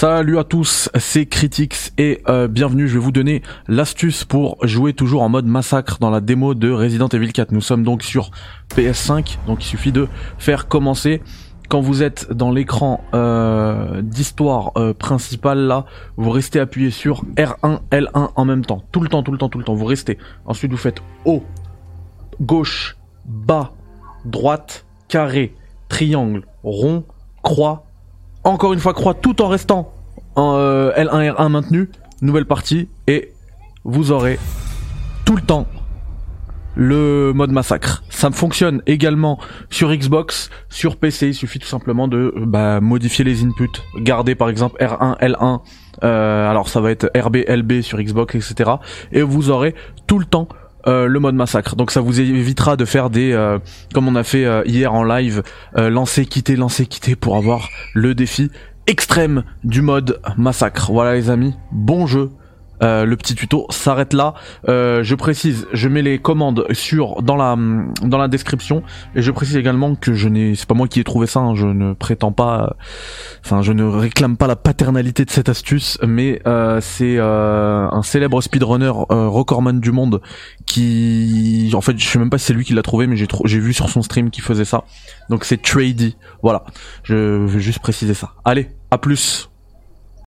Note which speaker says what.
Speaker 1: Salut à tous, c'est Critics et euh, bienvenue. Je vais vous donner l'astuce pour jouer toujours en mode massacre dans la démo de Resident Evil 4. Nous sommes donc sur PS5, donc il suffit de faire commencer. Quand vous êtes dans l'écran euh, d'histoire euh, principale là, vous restez appuyé sur R1, L1 en même temps, tout le temps, tout le temps, tout le temps. Vous restez. Ensuite vous faites haut, gauche, bas, droite, carré, triangle, rond, croix, encore une fois croix tout en restant euh, L1 R1 maintenu, nouvelle partie et vous aurez tout le temps le mode massacre. Ça fonctionne également sur Xbox, sur PC, il suffit tout simplement de bah, modifier les inputs, garder par exemple R1, L1, euh, alors ça va être RB, LB sur Xbox, etc. Et vous aurez tout le temps euh, le mode massacre. Donc ça vous évitera de faire des, euh, comme on a fait euh, hier en live, lancer, quitter, lancer, quitter pour avoir le défi extrême du mode massacre. Voilà les amis, bon jeu euh, le petit tuto s'arrête là. Euh, je précise, je mets les commandes sur dans la dans la description et je précise également que je n'ai c'est pas moi qui ai trouvé ça, hein, je ne prétends pas enfin je ne réclame pas la paternalité de cette astuce mais euh, c'est un célèbre speedrunner recordman du monde qui en fait je sais même pas si c'est lui qui l'a trouvé mais j'ai j'ai vu sur son stream qui faisait ça. Donc c'est Trady. Voilà. Je veux juste préciser ça. Allez, à plus.